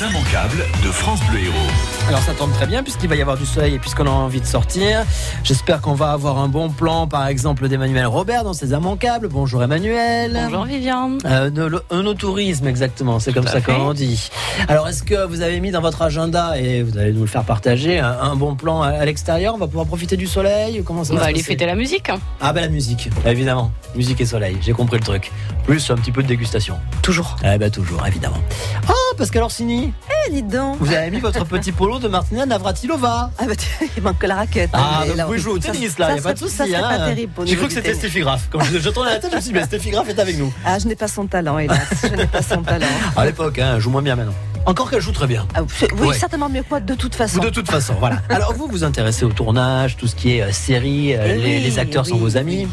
Les immanquables de France Bleu Héros. Alors ça tombe très bien puisqu'il va y avoir du soleil et puisqu'on a envie de sortir. J'espère qu'on va avoir un bon plan, par exemple d'Emmanuel Robert dans ses immanquables. Bonjour Emmanuel. Bonjour Viviane. Euh, un autorisme exactement, c'est comme ça qu'on dit. Alors est-ce que vous avez mis dans votre agenda et vous allez nous le faire partager un, un bon plan à, à l'extérieur? On va pouvoir profiter du soleil? Comment ça On va aller fêter la musique. Ah ben la musique, évidemment. Musique et soleil, j'ai compris le truc. Plus un petit peu de dégustation. Toujours. Eh ben toujours, évidemment. Ah, Pascal Orsini, Eh, dites donc. vous avez mis votre petit polo de Martina Navratilova. Ah bah, tu- il manque que la raquette. Ah, Mais donc vous pouvez jouer au tennis là, il a pas de souci. Hein. pas terrible pour J'ai cru que c'était Stéphie Graff. Quand je, je tournais la tête, je me suis dit, ben, Stéphie Graff est avec nous. Ah, je n'ai pas son talent, hélas. je n'ai pas son talent. À l'époque, hein, elle joue moins bien maintenant. Encore qu'elle joue très bien. Ah, oui, Ouais. certainement mieux que moi, de toute façon. De toute façon, voilà. Alors vous vous intéressez au tournage, tout ce qui est euh, série, euh, Eh les, acteurs sont vos amis.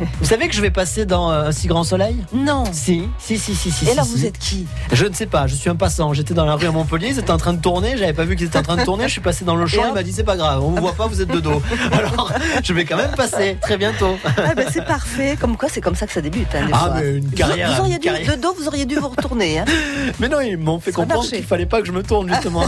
Vous savez que je vais passer dans euh, Un si grand soleil? Non. Si, si, si, si, si. Et si, alors, si. vous êtes qui? Je ne sais pas, je suis un passant. J'étais dans la rue à Montpellier, ils étaient en train de tourner, j'avais pas vu qu'ils étaient en train de tourner, je suis passé dans le champ, il m'a dit c'est pas grave, on vous voit pas, vous êtes de dos. Alors, je vais quand même passer très bientôt. Ah, ben, C'est parfait. Comme quoi, c'est comme ça que ça débute. hein, Ah, fois. mais une carrière, Vous, auriez dû, carrière. de dos, vous auriez dû vous retourner. hein. Mais non, ils m'ont fait Ça comprendre qu'il fallait pas que je me tourne justement.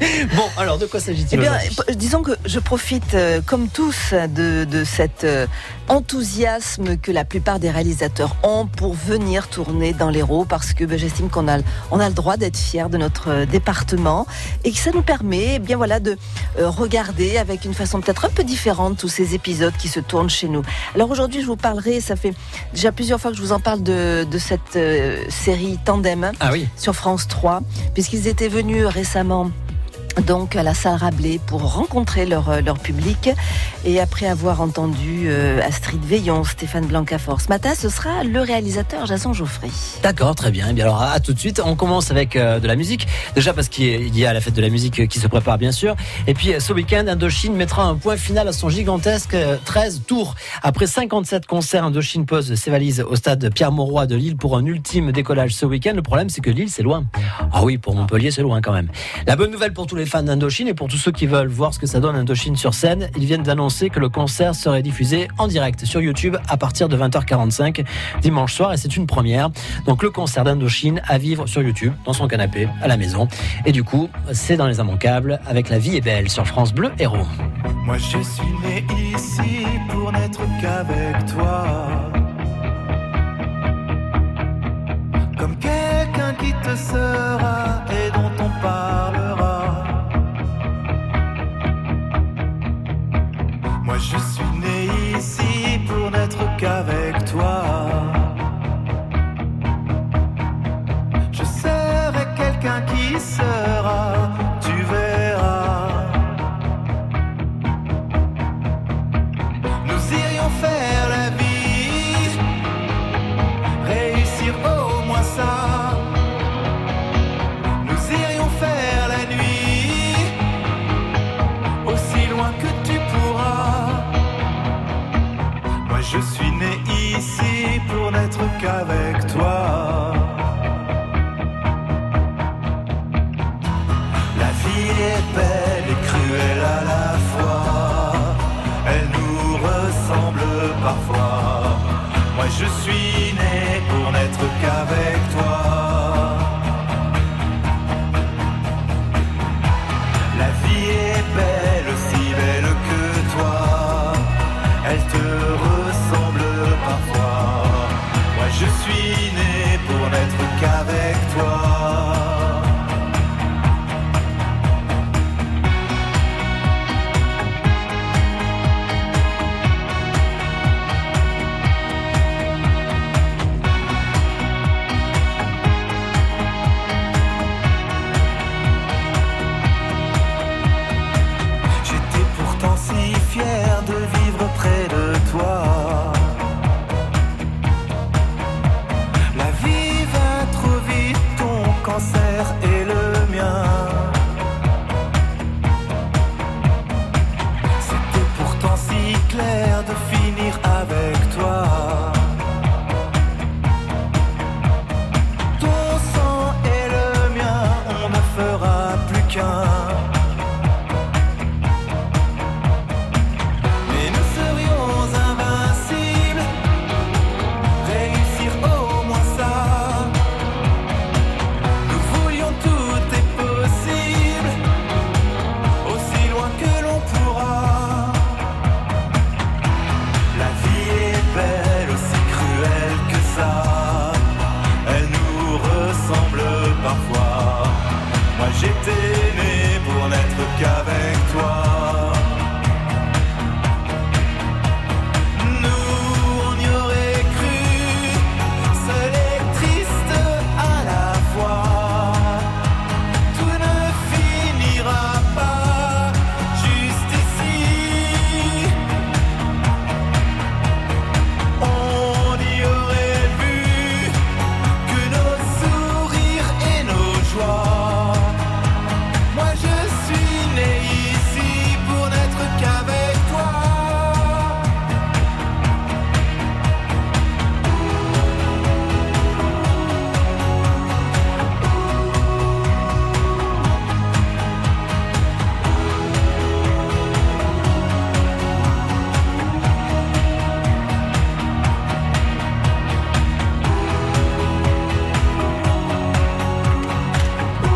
bon, alors de quoi Eh s'agit-il bien, aujourd'hui? p- disons que je profite, euh, comme tous, de, de cet euh, enthousiasme que la plupart des réalisateurs ont pour venir tourner dans l'Hérault, parce que ben, j'estime qu'on a, on a le droit d'être fier de notre euh, département. Et que ça nous permet, eh bien voilà, de euh, regarder avec une façon peut-être un peu différente tous ces épisodes qui se tournent chez nous. Alors aujourd'hui, je vous parlerai, ça fait déjà plusieurs fois que je vous en parle de, de cette euh, série Tandem Ah oui, sur France 3, puisqu'ils étaient venus récemment donc à la salle Rabelais pour rencontrer leur, euh, leur public et après avoir entendu euh, Astrid Veillon, Stéphane Blancafort ce matin, ce sera le réalisateur Jason Geoffrey. d'accord, très bien. Eh bien alors à tout de suite, on commence avec euh, de la musique. Déjà parce qu'il y a- la fête de la musique qui se prépare bien sûr. Et puis ce week-end, Indochine mettra un point final à son gigantesque euh, 13 tours. Après 57 concerts, Indochine pose ses valises au stade Pierre-Mauroy de Lille pour un ultime décollage ce week-end. Le problème c'est que Lille c'est loin. Ah oui, pour Montpellier c'est loin quand même. La bonne nouvelle pour tous les fans d'Indochine et pour tous ceux qui veulent voir ce que ça donne Indochine sur scène, ils viennent d'annoncer que le concert serait diffusé en direct sur YouTube à partir de 20h45 dimanche soir et c'est une première. Donc le concert d'Indochine à vivre sur YouTube, dans son canapé, à la maison. Et du coup, c'est dans les immanquables avec La vie est belle sur France Bleu Héros. Moi je suis né ici pour n'être qu'avec toi. Comme quelqu'un qui te sera et dont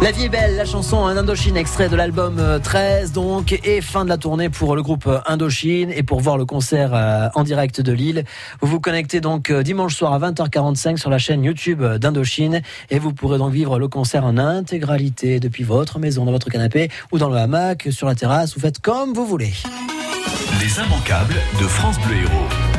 La vie est belle, la chanson un Indochine, extrait de l'album euh, 13 donc, et fin de la tournée pour le groupe euh, Indochine et pour voir le concert euh, en direct de Lille. Vous vous connectez donc euh, dimanche soir à 20h45 sur la chaîne YouTube euh, d'Indochine et vous pourrez donc vivre le concert en intégralité depuis votre maison, dans votre canapé ou dans le hamac, sur la terrasse, vous faites comme vous voulez. Les immanquables de France Bleu Héros.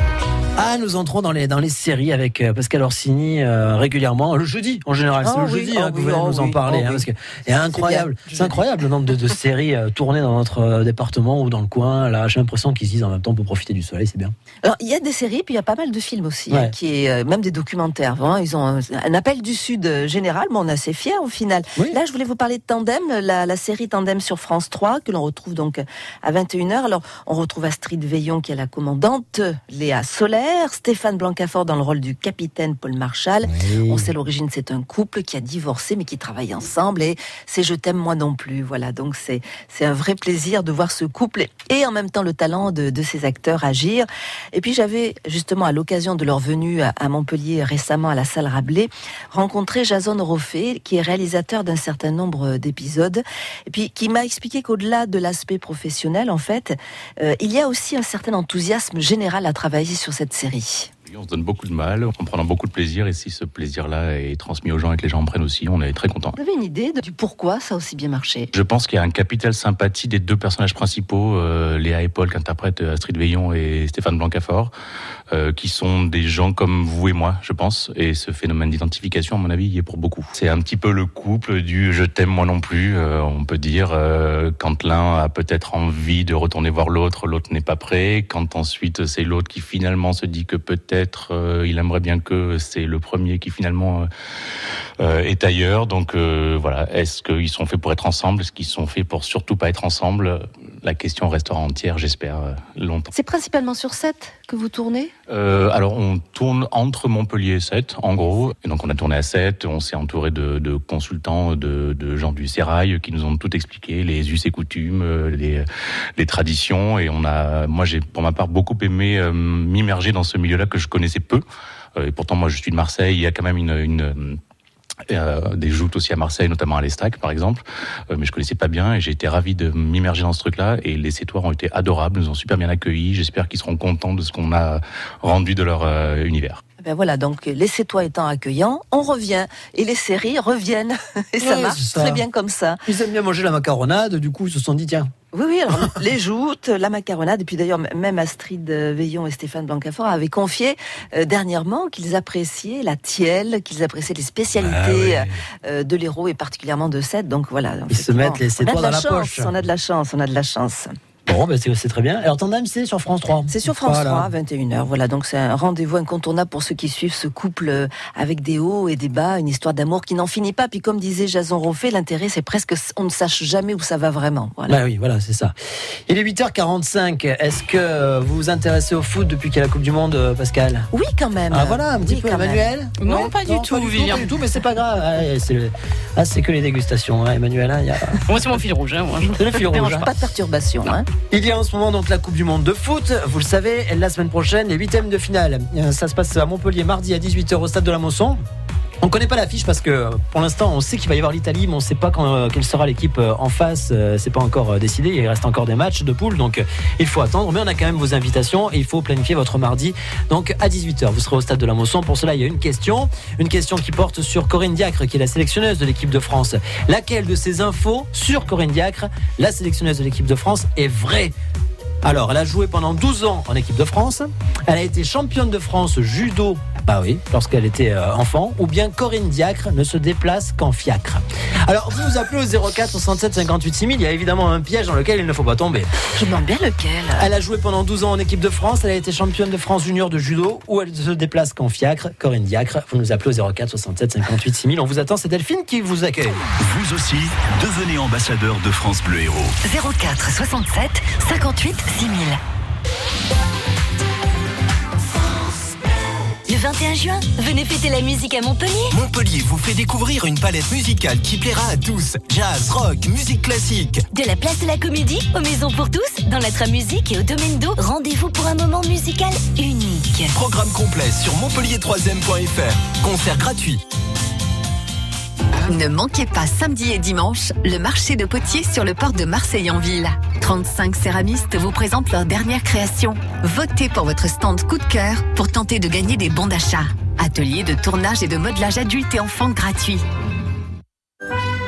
Ah, nous entrons dans les, dans les séries avec euh, Pascal Orsini euh, régulièrement, le jeudi en général, c'est Ah le oui, jeudi ah hein, que oui, vous allez ah nous en parler. ah hein, parce que c'est incroyable, c'est incroyable le nombre de, de séries euh, tournées dans notre euh, département ou dans le coin. Là, j'ai l'impression qu'ils se disent en même temps on peut profiter du soleil, c'est bien. Alors, il y a des séries, puis il y a pas mal de films aussi, Ouais. hein, qui est, même des documentaires. Vraiment, ils ont un, un appel du Sud général, mais on est assez fiers au final. Là, je voulais vous parler de Tandem, la, la série Tandem sur France 3, que l'on retrouve donc à 21h. Alors, on retrouve Astrid Veillon, qui est la commandante, Léa Stéphane Blancafort dans le rôle du capitaine Paul Marchal. On sait l'origine, c'est un couple qui a divorcé mais qui travaille ensemble et c'est Je t'aime moi non plus. Voilà, donc c'est c'est un vrai plaisir de voir ce couple et en même temps le talent de, de ces acteurs agir. Et puis j'avais justement à l'occasion de leur venue à, à Montpellier récemment à la salle Rabelais rencontré Jason Roffé qui est réalisateur d'un certain nombre d'épisodes et puis qui m'a expliqué qu'au-delà de l'aspect professionnel en fait, euh, il y a aussi un certain enthousiasme général à travailler sur cette série. On se donne beaucoup de mal, en prenant beaucoup de plaisir, et si ce plaisir-là est transmis aux gens et que les gens en prennent aussi, on est très content. Vous avez une idée de- du pourquoi ça a aussi bien marché? Je pense qu'il y a un capital sympathie des deux personnages principaux, euh, Léa et Paul, qu'interprètent Astrid Veillon et Stéphane Blancafort, euh, qui sont des gens comme vous et moi, je pense. Et ce phénomène d'identification, à mon avis, y est pour beaucoup. C'est un petit peu le couple du je t'aime moi non plus, euh, on peut dire, euh, quand l'un a peut-être envie de retourner voir l'autre, l'autre n'est pas prêt. Quand ensuite c'est l'autre qui finalement se dit que peut-être il aimerait bien que c'est le premier qui finalement est ailleurs. Donc euh, voilà, est-ce qu'ils sont faits pour être ensemble? Est-ce qu'ils sont faits pour surtout pas être ensemble? La question restera entière, j'espère, euh, longtemps. C'est principalement sur 7 que vous tournez? Euh, alors on tourne entre Montpellier et Sète, en gros. Et donc on a tourné à Sète, on s'est entouré de, de consultants, de, de gens du Sérail qui nous ont tout expliqué, les us et coutumes, euh, les, les traditions. Et on a, moi j'ai pour ma part beaucoup aimé euh, m'immerger dans ce milieu-là que je connaissais peu. Euh, et pourtant moi je suis de Marseille, il y a quand même une, une euh, des joutes aussi à Marseille, notamment à l'Estac, par exemple, euh, mais je connaissais pas bien et j'ai été ravi de m'immerger dans ce truc-là. Et les Sétoirs ont été adorables, nous ont super bien accueillis. J'espère qu'ils seront contents de ce qu'on a rendu de leur euh, univers. Ben voilà, donc laissez-toi étant accueillant, on revient et les séries reviennent et ça Ouais, marche ça. très bien comme ça. Ils aiment bien manger la macaronade, du coup ils se sont dit tiens. Oui, oui, alors les joutes, la macaronade, et puis d'ailleurs même Astrid Veillon et Stéphane Blancafort avaient confié euh, dernièrement qu'ils appréciaient la tielle, qu'ils appréciaient les spécialités euh, de l'héros et particulièrement de Sète. Donc voilà. Ils se mettent les on a de la dans la chance, poche. On a de la chance, on a de la chance. Bon, ben c'est très bien. Alors Tandem, c'est sur France 3. C'est sur France Voilà. 3, 21h. Voilà, donc c'est un rendez-vous incontournable pour ceux qui suivent ce couple euh, avec des hauts et des bas, une histoire d'amour qui n'en finit pas. Puis comme disait Jason Roffé, l'intérêt c'est presque on ne sache jamais où ça va vraiment. Voilà. Bah oui, voilà, c'est ça. Il est 8h45. Est-ce que vous vous intéressez au foot depuis qu'il y a la Coupe du Monde, euh, Pascal? Oui, quand même. Ah voilà, un petit Oui, peu. Emmanuel? Non, pas du tout, pas Vivian. pas du tout, mais c'est pas grave. Ah, c'est le- ah, c'est que les dégustations, hein, Emmanuel. hein, il y a... Moi, c'est mon fil rouge. Hein, moi. C'est le fil rouge. Dérange hein. pas de perturbation. Hein. Il y a en ce moment donc la Coupe du Monde de foot. Vous le savez, la semaine prochaine, les huitièmes de finale. Euh, Ça se passe à Montpellier mardi à 18h au stade de la Mosson. On connaît pas l'affiche parce que pour l'instant on sait qu'il va y avoir l'Italie, mais on sait pas quand, euh, quelle sera l'équipe euh, en face. Euh, c'est pas encore décidé. Il reste encore des matchs de poule, donc il faut attendre. Mais on a quand même vos invitations et il faut planifier votre mardi. Donc à 18h, vous serez au stade de la Mosson. Pour cela, il y a une question, une question qui porte sur Corinne Diacre, qui est la sélectionneuse de l'équipe de France. Laquelle de ces infos sur Corinne Diacre, la sélectionneuse de l'équipe de France, est vraie? Alors, elle a joué pendant 12 ans en équipe de France. Elle a été championne de France judo, bah oui, lorsqu'elle était euh, enfant. Ou bien Corinne Diacre ne se déplace qu'en fiacre. Alors, vous vous appelez au 04 67 58 6000. Il y a évidemment un piège dans lequel il ne faut pas tomber. Je me demande bien lequel. Elle a joué pendant 12 ans en équipe de France. Elle a été championne de France junior de judo. Ou elle se déplace qu'en fiacre. Corinne Diacre, vous nous appelez au 04 67 58 6000. On vous attend. C'est Delphine qui vous accueille. Vous aussi, devenez ambassadeur de France Bleu Héros. 04 67 58 6000. 21 juin, venez fêter la musique à Montpellier. Montpellier vous fait découvrir une palette musicale qui plaira à tous. Jazz, rock, musique classique. De la place de la Comédie aux Maisons pour tous, dans l'Atra Musique et au Domaine d'eau, rendez-vous pour un moment musical unique. Programme complet sur montpellier3ème.fr. Concert gratuit. Ne manquez pas samedi et dimanche le marché de potiers sur le port de Marseille en ville. 35 céramistes vous présentent leur dernière création. Votez pour votre stand coup de cœur pour tenter de gagner des bons d'achat. Atelier de tournage et de modelage adultes et enfants gratuits.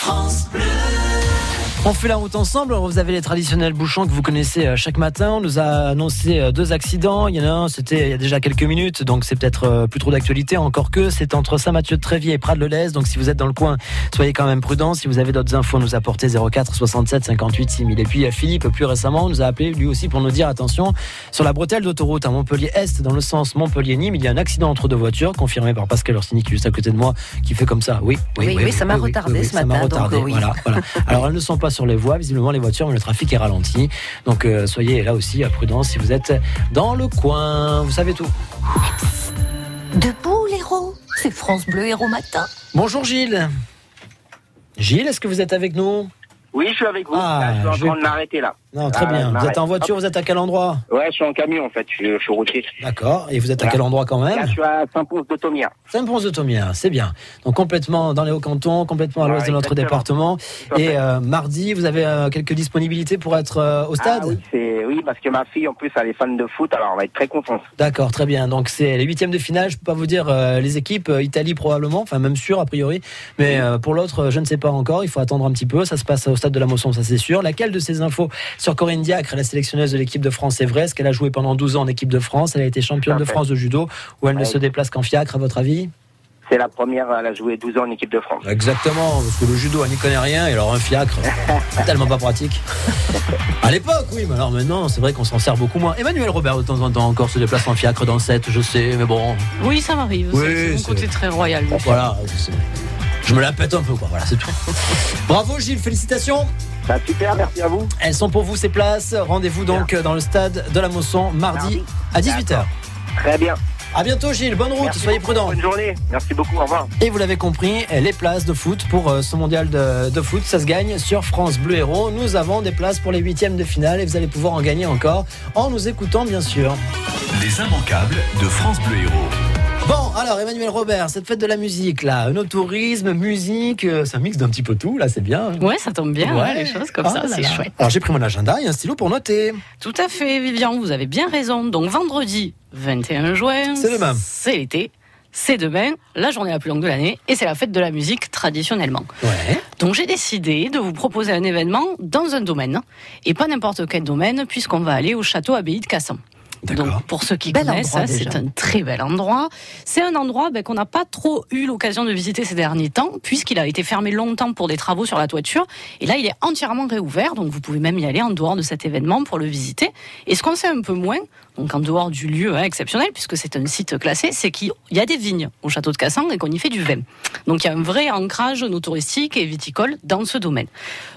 Héros. On fait la route ensemble. Alors, Vous avez les traditionnels bouchons que vous connaissez euh, chaque matin. On nous a annoncé euh, deux accidents. Il y en a un, c'était il y a déjà quelques minutes, donc c'est peut-être euh, plus trop d'actualité. Encore que c'est entre Saint-Mathieu-de-Tréviers et Prades-le-Lez. Donc si vous êtes dans le coin, soyez quand même prudents. Si vous avez d'autres infos, nous apporter 04 67 58 6000. Et puis Philippe, plus récemment, nous a appelé lui aussi pour nous dire attention sur la bretelle d'autoroute à Montpellier-Est, dans le sens Montpellier-Nîmes. Il y a un accident entre deux voitures, confirmé par Pascal Orsini qui est juste à côté de moi, qui fait comme ça. Oui, Oui, oui, ça m'a retardé ce ça m'a matin, donc, retardé. oui. Voilà, voilà. Alors elles ne sont pas sur les voies, visiblement les voitures, mais le trafic est ralenti. Donc euh, soyez là aussi à prudence si vous êtes dans le coin. Vous savez tout. Debout, l'héros. C'est France Bleu Héros Matin. Bonjour Gilles. Gilles, est-ce que vous êtes avec nous? Oui, je suis avec vous. Ah, Là, je suis en train vais- de m'arrêter là. Non, très Ah, bien. Vous êtes en voiture, vous êtes à quel endroit? Ouais, je suis en camion en fait. Je, suis- je suis routier. D'accord. Et vous êtes à quel endroit quand Là, même je suis à Saint-Pons de Thomière. Saint-Pons de Thomière, c'est bien. Donc complètement dans les Hauts-Cantons, complètement à l'ouest de notre département. Et euh, mardi, vous avez euh, quelques disponibilités pour être euh, au stade? Ah, oui, c'est oui, parce que ma fille en plus elle est fan de foot, alors on va être très contente. D'accord, très bien. Donc c'est les huitièmes de finale. Je peux pas vous dire les équipes. Italie probablement, enfin même sûr a priori. Mais pour l'autre, je ne sais pas encore. Il faut attendre un petit peu. Ça se passe au stade de la Mosson, ça c'est sûr. Laquelle de ces infos sur Corinne Diacre, la sélectionneuse de l'équipe de France, est vraie Est-ce qu'elle a joué pendant 12 ans en équipe de France? Elle a été championne à de. France de judo ou elle ne se déplace qu'en fiacre, à votre avis? C'est la première, elle a joué 12 ans en équipe de France. Exactement, parce que le judo, elle n'y connaît rien, et alors un fiacre, c'est tellement pas pratique. À l'époque, oui, mais alors maintenant, c'est vrai qu'on s'en sert beaucoup moins. Emmanuel Robert, de temps en temps, encore se déplace en fiacre dans le 7, je sais, mais bon, Oui, ça m'arrive. Oui, c'est- c'est mon c'est- côté très royal. voilà, c'est- je me la pète un peu, quoi, voilà, c'est tout. Bravo Gilles, félicitations. Bah, super, merci à vous. Elles sont pour vous ces places. Rendez-vous donc dans le stade de la Mosson mardi Mardi. à 18h. Très bien. À bientôt Gilles, bonne route, Merci soyez beaucoup, prudents. Bonne journée. Merci beaucoup. Au revoir. Et vous l'avez compris, les places de foot pour euh, ce mondial de, de foot, ça se gagne sur France Bleu Héros. Nous avons des places pour les huitièmes de finale et vous allez pouvoir en gagner encore en nous écoutant bien sûr. Les immanquables de France Bleu Héros. Bon, alors Emmanuel Robert, cette fête de la musique là, no tourisme, musique, euh, c'est un mix d'un petit peu tout, là c'est bien. Ouais, ça tombe bien, ouais, les choses comme Oh ça, là c'est chouette. Alors j'ai pris mon agenda et un stylo pour noter. Tout à fait, Vivian, vous avez bien raison. Donc vendredi 21 juin, C'est demain. C'est l'été. C'est demain, la journée la plus longue de l'année, et c'est la fête de la musique traditionnellement. Ouais. Donc j'ai décidé de vous proposer un événement dans un domaine, et pas n'importe quel domaine, puisqu'on va aller au château Abbaye de Cassan. Donc pour ceux qui Bel connaissent, c'est un très bel endroit. C'est un endroit ben, qu'on n'a pas trop eu l'occasion de visiter ces derniers temps, puisqu'il a été fermé longtemps pour des travaux sur la toiture. Et là, il est entièrement réouvert, donc vous pouvez même y aller en dehors de cet événement pour le visiter. Et ce qu'on sait un peu moins, donc en dehors du lieu hein, exceptionnel, puisque c'est un site classé, c'est qu'il y a des vignes au château de Cassan et qu'on y fait du vin. Donc il y a un vrai ancrage no touristique et viticole dans ce domaine.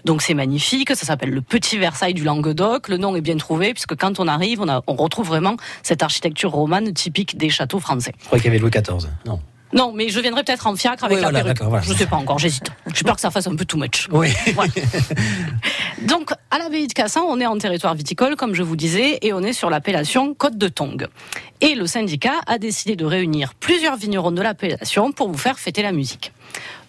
Donc c'est magnifique, ça s'appelle le Petit Versailles du Languedoc. Le nom est bien trouvé, puisque quand on arrive, on, on retrouve vraiment cette architecture romane typique des châteaux français. Je crois qu'il y avait Louis XIV. Non. Non, mais je viendrai peut-être en fiacre avec Oui, la voilà, perruque. d'accord, voilà. Je sais pas encore, j'hésite. J'ai peur que ça fasse un peu too much. Oui. Donc, à l'abbaye de Cassan, on est en territoire viticole, comme je vous disais, et on est sur l'appellation Côte de Tongue. Et le syndicat a décidé de réunir plusieurs vignerons de l'appellation pour vous faire fêter la musique.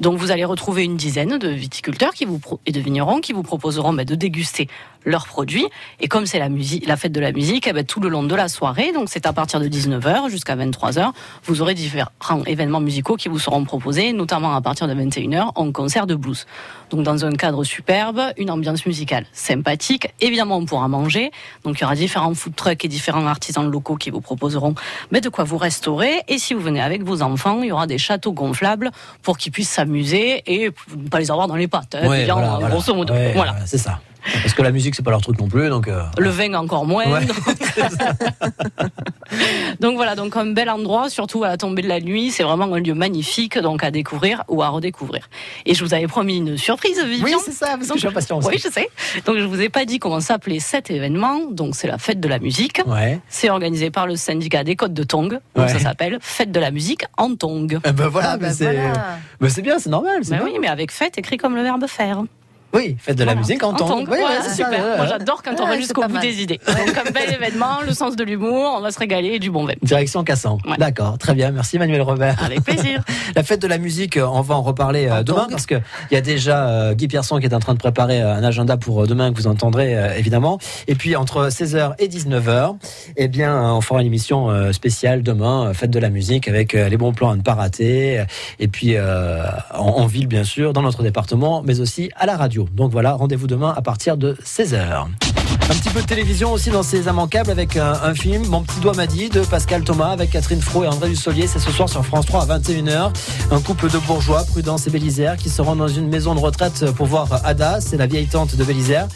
Donc, vous allez retrouver une dizaine de viticulteurs qui vous et de vignerons qui vous proposeront ben, de déguster leurs produits. Et comme c'est la, la fête de la musique, eh ben, tout le long de la soirée, donc c'est à partir de 19h jusqu'à 23h, vous aurez différents événements musicaux qui vous seront proposés, notamment à partir de 21h en concert de blues. Donc dans un cadre superbe, une ambiance musicale sympathique. Évidemment, on pourra manger. Donc il y aura différents food trucks et différents artisans locaux qui vous proposeront mais de quoi vous restaurer. Et si vous venez avec vos enfants, il y aura des châteaux gonflables pour qu'ils puissent s'amuser et ne pas les avoir dans les pattes. hein, Ouais, voilà, grosso modo. Ouais, voilà, c'est ça. Parce que la musique, c'est pas leur truc non plus, donc. euh, Le vin encore moins. Ouais. donc voilà, donc un bel endroit, surtout à la tombée de la nuit. C'est vraiment un lieu magnifique, donc à découvrir ou à redécouvrir. Et je vous avais promis une surprise, Vivian. Oui, c'est ça, parce que Donc, je suis impatient aussi. Oui, je sais. Donc je vous ai pas dit comment s'appelait cet événement. Donc c'est la fête de la musique. Ouais. C'est organisé par le syndicat des Côtes de Tongue. Donc Ouais. ça s'appelle Fête de la musique en Tongue. Eh ben voilà, Ah, mais bah c'est voilà. mais c'est bien, c'est normal. Ben bien. oui, mais avec fête écrit comme le verbe faire. Oui, faites de la Voilà. musique en temps. tongue. Ouais, c'est super. Moi j'adore quand on Ouais, va jusqu'au bout mal. des idées. Donc un bel événement, le sens de l'humour, on va se régaler et du bon vin. Direction Cassan. Ouais. D'accord, très bien. Merci Manuel Robert. Avec plaisir. La fête de la musique, euh, on va en reparler euh, En demain tongue. parce que il y a déjà euh, Guy Pierson qui est en train de préparer un agenda pour demain que vous entendrez euh, évidemment. Et puis entre 16h et 19h, eh bien on fera une émission spéciale demain, fête de la musique avec les bons plans à ne pas rater. Et puis euh, en, en ville bien sûr, dans notre département, mais aussi à la radio. Donc voilà, rendez-vous demain à partir de 16h. Un petit peu de télévision aussi dans ces immanquables avec un, un film, Mon petit doigt m'a dit, de Pascal Thomas avec Catherine Fro et André Dussolier. C'est ce soir sur France 3 à 21h. Un couple de bourgeois, Prudence et Bélisère, qui se rendent dans une maison de retraite pour voir Ada, c'est la vieille tante de Bélisère.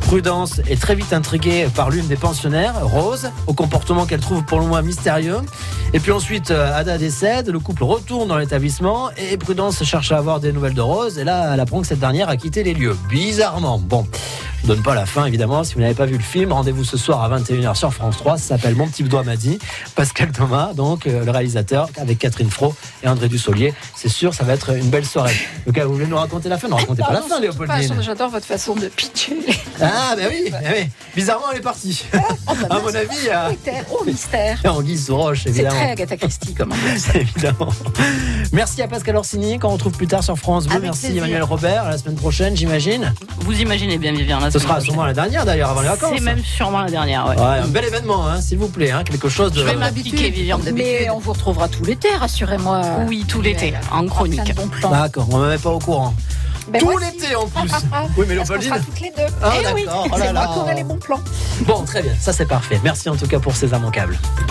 Prudence est très vite intriguée par l'une des pensionnaires, Rose, au comportement qu'elle trouve pour le moins mystérieux. Et puis ensuite, euh, Ada décède, le couple retourne dans l'établissement et Prudence cherche à avoir des nouvelles de Rose. Et là, elle apprend que cette dernière a quitté les lieux. Bizarrement. Bon. Je donne pas la fin, évidemment. Si vous n'avez pas vu le film, rendez-vous ce soir à 21h sur France 3. Ça s'appelle Mon petit doigt m'a dit. Pascal Thomas, donc, euh, le réalisateur, avec Catherine Fro et André Dussolier. C'est sûr, ça va être une belle soirée. Donc, vous voulez nous raconter la fin? Ne racontez pas la fin, Léopoldine. J'adore votre façon de pitcher. Ah, ben oui, ben oui. Bizarrement, elle est partie. À mon avis, euh, Mystère, oh mystère. en guise sous roche, C'est évidemment. très Agatha Christie comme ambiance. évidemment. Merci à Pascal Orsini, qu'on retrouve plus tard sur France Bleu. Avec Merci plaisir. Emmanuel Robert. À la semaine prochaine, j'imagine. Vous imaginez bien, Vivian. Ce sera sûrement la dernière d'ailleurs, avant les vacances. C'est même sûrement la dernière, ouais. Ouais, un bel événement, hein, s'il vous plaît. Hein, quelque chose de. Je vais m'appliquer, Vivian. Mais on vous retrouvera tout l'été, rassurez-moi. Oui, tout l'été, en chronique. Plans. D'accord, on ne me met pas au courant. Ben, Tout l'été en plus. Oui, mais sera toutes les deux. Ah, Eh oui, d'accord. Oh là c'est moi là. qui aurai les bons plans. Bon, très bien, ça c'est parfait. Merci en tout cas pour ces immanquables.